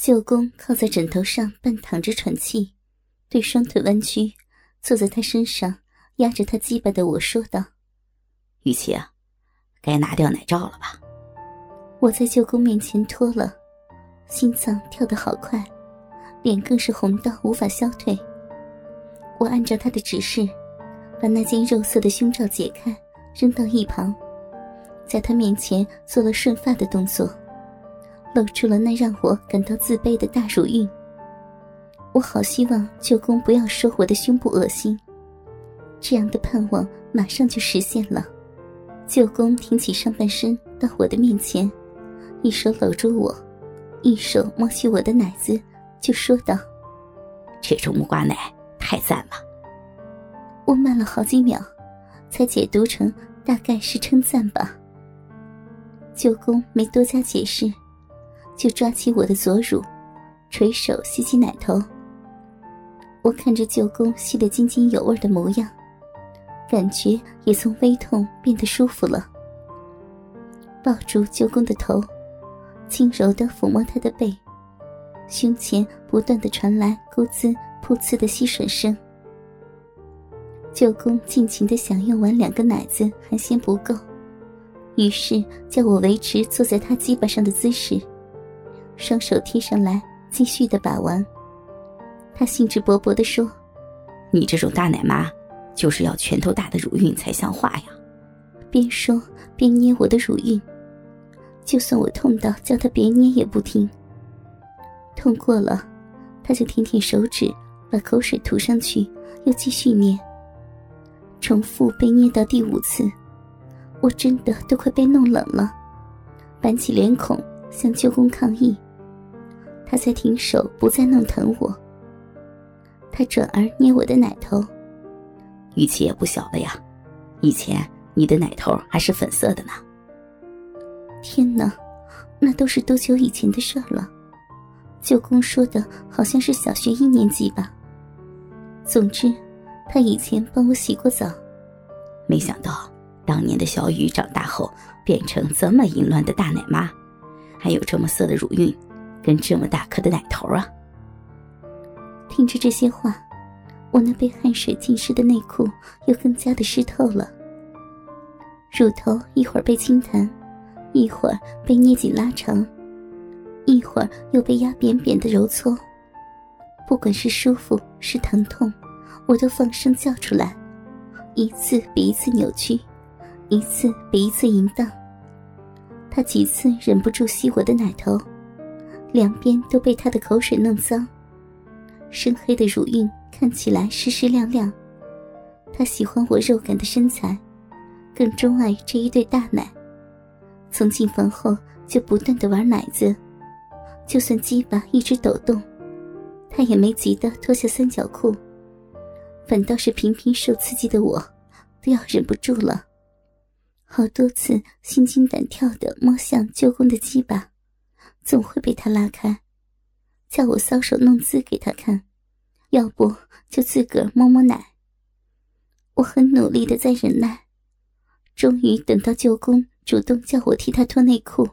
舅公靠在枕头上半躺着喘气，对双腿弯曲，坐在他身上压着他鸡巴的我说道：“雨琪啊，该拿掉奶罩了吧？”我在舅公面前脱了，心脏跳得好快，脸更是红到无法消退。我按照他的指示，把那件肉色的胸罩解开，扔到一旁，在他面前做了顺发的动作。露出了那让我感到自卑的大乳晕。我好希望舅公不要说我的胸部恶心，这样的盼望马上就实现了。舅公挺起上半身到我的面前，一手搂住我，一手摸起我的奶子，就说道：“这种木瓜奶太赞了。”我慢了好几秒，才解读成大概是称赞吧。舅公没多加解释。就抓起我的左乳，垂手吸起奶头。我看着舅公吸得津津有味的模样，感觉也从微痛变得舒服了。抱住舅公的头，轻柔的抚摸他的背，胸前不断的传来咕滋噗呲的吸吮声。舅公尽情的享用完两个奶子还嫌不够，于是叫我维持坐在他鸡巴上的姿势。双手贴上来，继续的把玩。他兴致勃勃的说：“你这种大奶妈，就是要拳头大的乳晕才像话呀！”边说边捏我的乳晕。就算我痛到叫他别捏也不听。痛过了，他就舔舔手指，把口水涂上去，又继续捏。重复被捏到第五次，我真的都快被弄冷了，板起脸孔向舅公抗议。他才停手，不再弄疼我。他转而捏我的奶头，语气也不小了呀。以前你的奶头还是粉色的呢。天哪，那都是多久以前的事了？舅公说的好像是小学一年级吧。总之，他以前帮我洗过澡。没想到，当年的小雨长大后变成这么淫乱的大奶妈，还有这么色的乳晕。跟这么大颗的奶头啊！听着这些话，我那被汗水浸湿的内裤又更加的湿透了。乳头一会儿被轻弹，一会儿被捏紧拉长，一会儿又被压扁扁的揉搓。不管是舒服是疼痛，我都放声叫出来，一次比一次扭曲，一次比一次淫荡。他几次忍不住吸我的奶头。两边都被他的口水弄脏，深黑的乳晕看起来湿湿亮亮。他喜欢我肉感的身材，更钟爱这一对大奶。从进房后就不断的玩奶子，就算鸡巴一直抖动，他也没急得脱下三角裤，反倒是频频受刺激的我，都要忍不住了，好多次心惊胆跳的摸向舅公的鸡巴。总会被他拉开，叫我搔首弄姿给他看，要不就自个儿摸摸奶。我很努力的在忍耐，终于等到舅公主动叫我替他脱内裤。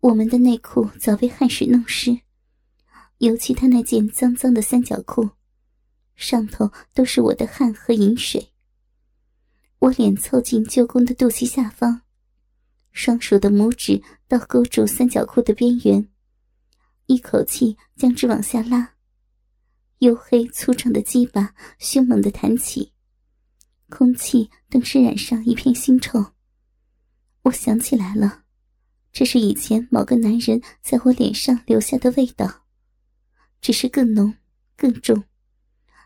我们的内裤早被汗水弄湿，尤其他那件脏脏的三角裤，上头都是我的汗和饮水。我脸凑近舅公的肚脐下方。双手的拇指倒勾住三角裤的边缘，一口气将之往下拉，黝黑粗壮的鸡巴凶猛的弹起，空气顿时染上一片腥臭。我想起来了，这是以前某个男人在我脸上留下的味道，只是更浓更重，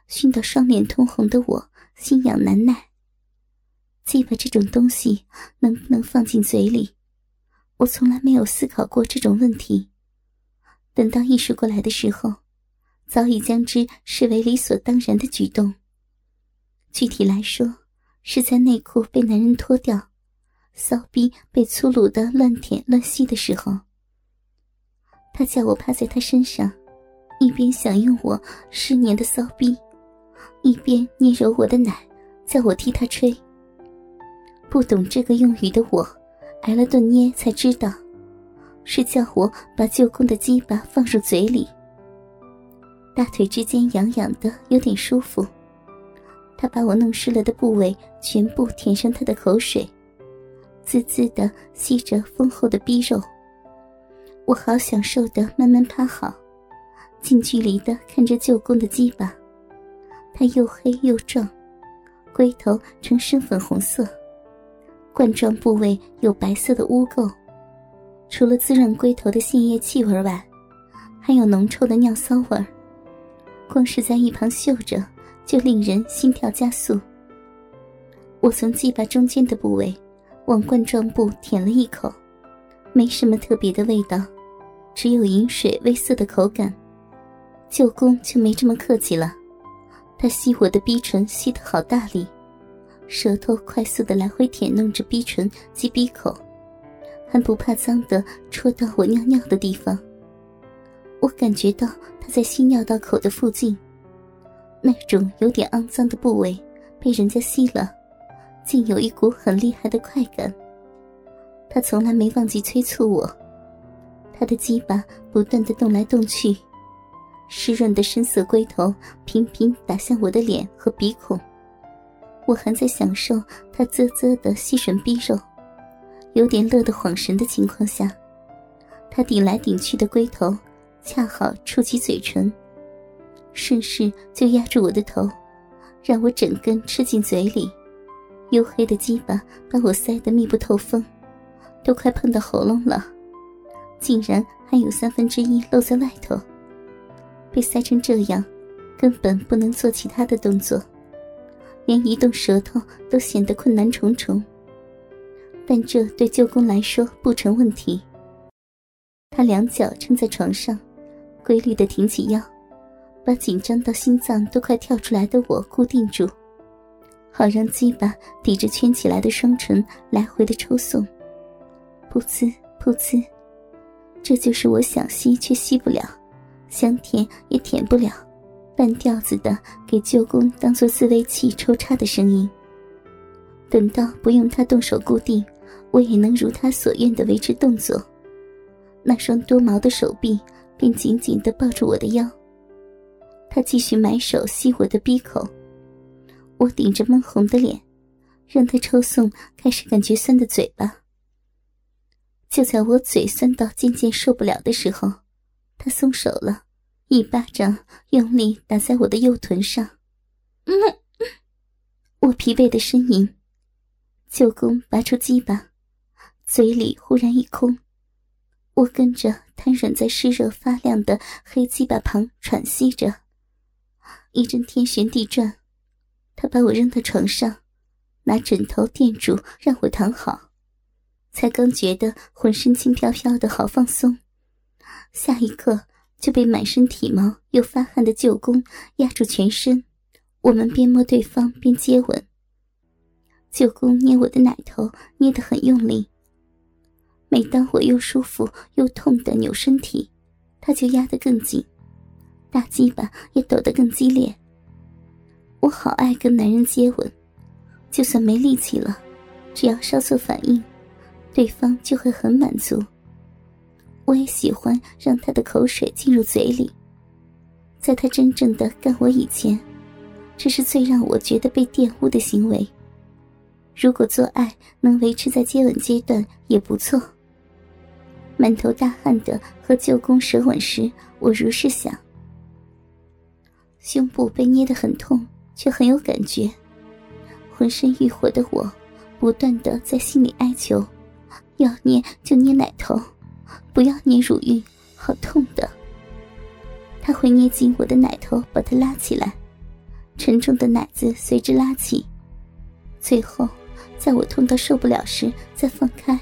熏得双脸通红的我心痒难耐。鸡巴这种东西能不能放进嘴里？我从来没有思考过这种问题。等到意识过来的时候，早已将之视为理所当然的举动。具体来说，是在内裤被男人脱掉，骚逼被粗鲁的乱舔乱吸的时候。他叫我趴在他身上，一边享用我湿黏的骚逼，一边捏揉我的奶，叫我替他吹。不懂这个用语的我，挨了顿捏才知道，是叫我把舅公的鸡巴放入嘴里。大腿之间痒痒的，有点舒服。他把我弄湿了的部位全部舔上他的口水，滋滋的吸着丰厚的逼肉。我好享受的慢慢趴好，近距离的看着舅公的鸡巴，他又黑又壮，龟头呈深粉红色，冠状部位有白色的污垢，除了滋润龟头的腺液气味外，还有浓臭的尿骚味光是在一旁嗅着。就令人心跳加速。我从鸡巴中间的部位往冠状部舔了一口，没什么特别的味道，只有饮水微涩的口感。舅公就没这么客气了，他吸我的逼唇吸得好大力，舌头快速的来回舔弄着逼唇及逼口，还不怕脏的戳到我尿尿的地方。我感觉到他在吸尿道口的附近。那种有点肮脏的部位被人家吸了，竟有一股很厉害的快感。他从来没忘记催促我，他的鸡巴不断的动来动去，湿润的深色龟头频频打向我的脸和鼻孔。我还在享受他啧啧的吸吮逼肉，有点乐得恍神的情况下，他顶来顶去的龟头恰好触及嘴唇。顺势就压住我的头，让我整根吃进嘴里。黝黑的鸡巴把我塞得密不透风，都快碰到喉咙了，竟然还有三分之一露在外头。被塞成这样，根本不能做其他的动作，连移动舌头都显得困难重重。但这对舅公来说不成问题。他两脚撑在床上，规律的挺起腰。把紧张到心脏都快跳出来的我固定住，好让鸡巴抵着圈起来的双唇来回的抽送，噗呲噗呲，这就是我想吸却吸不了，想舔也舔不了，半吊子的给舅公当做自慰器抽插的声音。等到不用他动手固定，我也能如他所愿的维持动作，那双多毛的手臂便紧紧的抱住我的腰。他继续埋手吸我的鼻口，我顶着闷红的脸，让他抽送开始感觉酸的嘴巴。就在我嘴酸到渐渐受不了的时候，他松手了，一巴掌用力打在我的右臀上。嗯，我疲惫的呻吟。舅公拔出鸡巴，嘴里忽然一空，我跟着瘫软在湿热发亮的黑鸡巴旁喘息着。一阵天旋地转，他把我扔到床上，拿枕头垫住，让我躺好。才刚觉得浑身轻飘飘的好放松，下一刻就被满身体毛又发汗的舅公压住全身。我们边摸对方边接吻。舅公捏我的奶头，捏得很用力。每当我又舒服又痛的扭身体，他就压得更紧。大鸡巴也抖得更激烈。我好爱跟男人接吻，就算没力气了，只要稍作反应，对方就会很满足。我也喜欢让他的口水进入嘴里，在他真正的干我以前，这是最让我觉得被玷污的行为。如果做爱能维持在接吻阶段也不错。满头大汗的和舅公舌吻时，我如是想。胸部被捏得很痛，却很有感觉。浑身欲火的我，不断的在心里哀求：“要捏就捏奶头，不要捏乳晕，好痛的。”他会捏紧我的奶头，把它拉起来，沉重的奶子随之拉起，最后在我痛到受不了时再放开。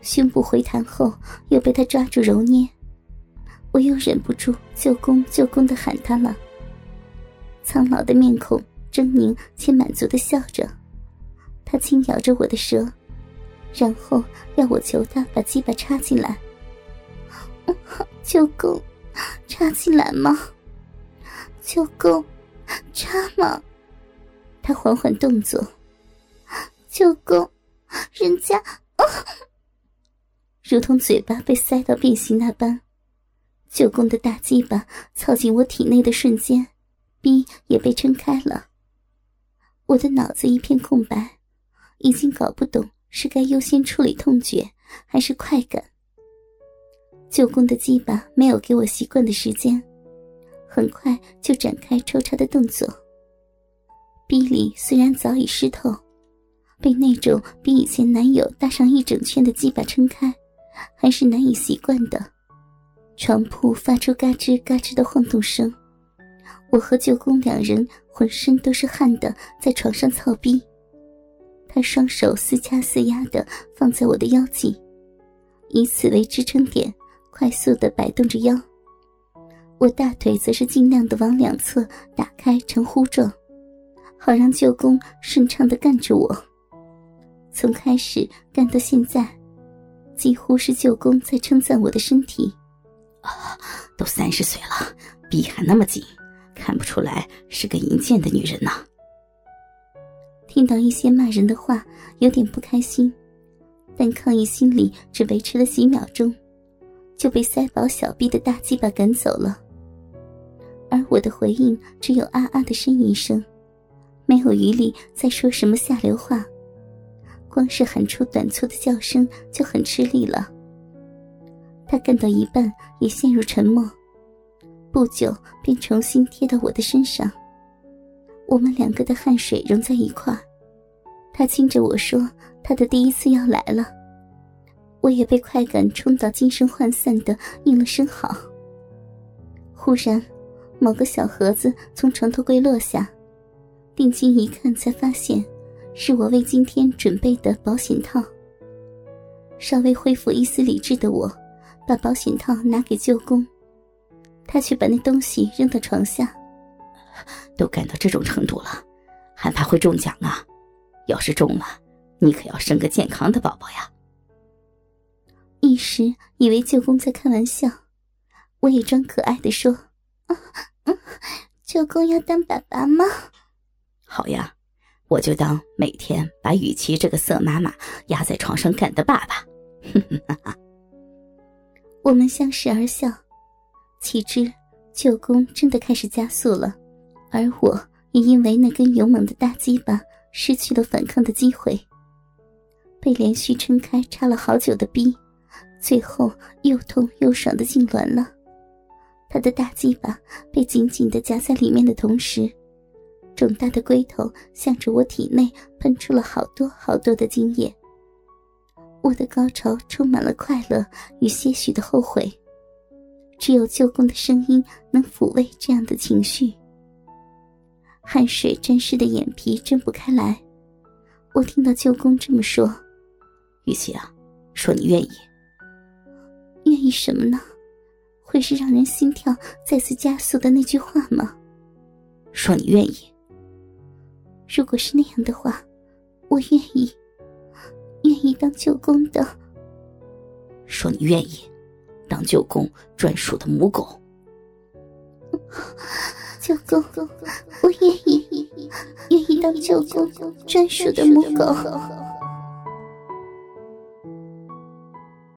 胸部回弹后，又被他抓住揉捏。我又忍不住“舅公，舅公”的喊他了。苍老的面孔狰狞且满足的笑着，他轻咬着我的舌，然后要我求他把鸡巴插进来。舅公，插进来吗？舅公，插吗？他缓缓动作。舅公，人家…… 如同嘴巴被塞到变形那般。舅公的大鸡巴操进我体内的瞬间，逼也被撑开了。我的脑子一片空白，已经搞不懂是该优先处理痛觉还是快感。舅公的鸡巴没有给我习惯的时间，很快就展开抽插的动作。逼里虽然早已湿透，被那种比以前男友大上一整圈的鸡巴撑开，还是难以习惯的。床铺发出嘎吱嘎吱的晃动声，我和舅公两人浑身都是汗的，在床上操逼。他双手似掐似压的放在我的腰际，以此为支撑点，快速的摆动着腰。我大腿则是尽量的往两侧打开成弧状，好让舅公顺畅的干着我。从开始干到现在，几乎是舅公在称赞我的身体。啊，都三十岁了，逼还那么紧，看不出来是个淫贱的女人呢。听到一些骂人的话，有点不开心，但抗议心理只维持了几秒钟，就被塞饱小臂的大鸡巴赶走了。而我的回应只有啊啊的呻吟声，没有余力再说什么下流话，光是喊出短促的叫声就很吃力了。他干到一半也陷入沉默，不久便重新贴到我的身上。我们两个的汗水融在一块他亲着我说：“他的第一次要来了。”我也被快感冲到精神涣散的应了声好。忽然，某个小盒子从床头柜落下，定睛一看，才发现是我为今天准备的保险套。稍微恢复一丝理智的我。把保险套拿给舅公，他却把那东西扔到床下。都干到这种程度了，还怕会中奖啊？要是中了，你可要生个健康的宝宝呀！一时以为舅公在开玩笑，我也装可爱的说：“舅公要当爸爸吗？”好呀，我就当每天把雨琦这个色妈妈压在床上干的爸爸。我们相视而笑，岂知舅公真的开始加速了，而我也因为那根勇猛的大鸡巴失去了反抗的机会，被连续撑开插了好久的逼，最后又痛又爽的痉挛了。他的大鸡巴被紧紧的夹在里面的同时，肿大的龟头向着我体内喷出了好多好多的精液。我的高潮充满了快乐与些许的后悔，只有舅公的声音能抚慰这样的情绪。汗水沾湿的眼皮睁不开来，我听到舅公这么说：“玉琪啊，说你愿意，愿意什么呢？会是让人心跳再次加速的那句话吗？说你愿意。如果是那样的话，我愿意。”愿意当舅公的，说你愿意当舅公专属的母狗。舅公，我愿意，愿意当舅公专属的母狗。